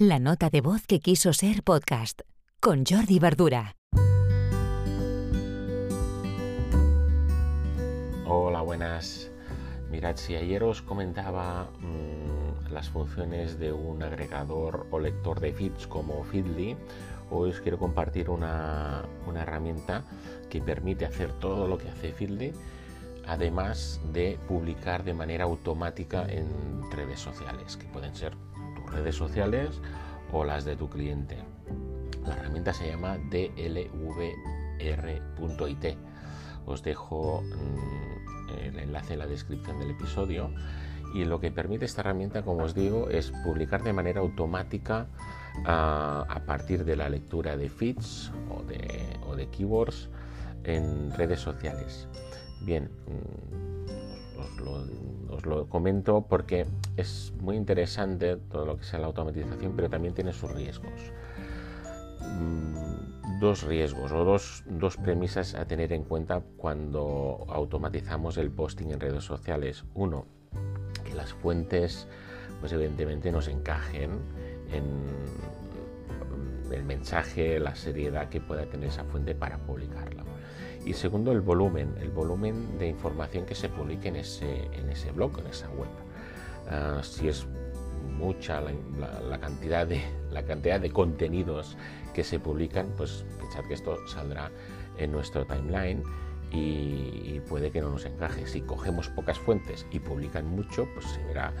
La nota de voz que quiso ser podcast con Jordi Verdura. Hola, buenas. Mirad, si ayer os comentaba mmm, las funciones de un agregador o lector de feeds como Feedly, hoy os quiero compartir una, una herramienta que permite hacer todo lo que hace Feedly, además de publicar de manera automática en redes sociales, que pueden ser redes sociales o las de tu cliente. La herramienta se llama dlvr.it. Os dejo mmm, el enlace en la descripción del episodio. Y lo que permite esta herramienta, como os digo, es publicar de manera automática uh, a partir de la lectura de feeds o de, o keywords en redes sociales. Bien, mm, os lo, comento porque es muy interesante todo lo que sea la automatización, pero también tiene sus riesgos. Mm, dos riesgos o dos, dos premisas a tener en cuenta cuando automatizamos el posting en redes sociales. Uno, que las fuentes, pues evidentemente nos encajen en el mensaje, la seriedad que pueda tener esa fuente para publicarla. Y segundo, el volumen, el volumen de información que se publique en ese, en ese blog, en esa web. Uh, si es mucha la, cantidad de, la cantidad de contenidos que se publican, pues pensad que esto saldrá en nuestro timeline y, puede que no nos encaje. Si cogemos pocas fuentes y publican mucho, pues se verá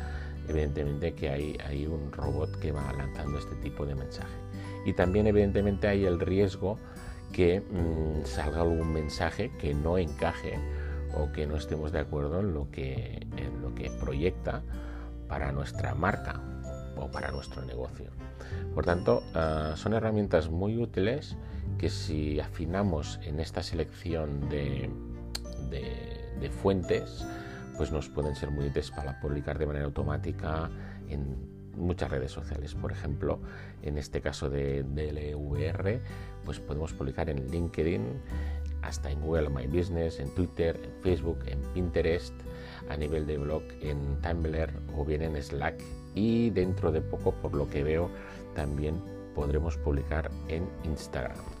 evidentemente que hay, hay un robot que va lanzando este tipo de mensaje. Y también evidentemente hay el riesgo que mmm, salga algún mensaje que no encaje o que no estemos de acuerdo en lo que, en lo que proyecta para nuestra marca o para nuestro negocio. Por tanto, uh, son herramientas muy útiles que si afinamos en esta selección de, de, de fuentes, pues nos pueden ser muy útiles para publicar de manera automática en muchas redes sociales. Por ejemplo, en este caso de DLVR, pues podemos publicar en LinkedIn, hasta en Google My Business, en Twitter, en Facebook, en Pinterest, a nivel de blog en Tumblr o bien en Slack y dentro de poco, por lo que veo, también podremos publicar en Instagram.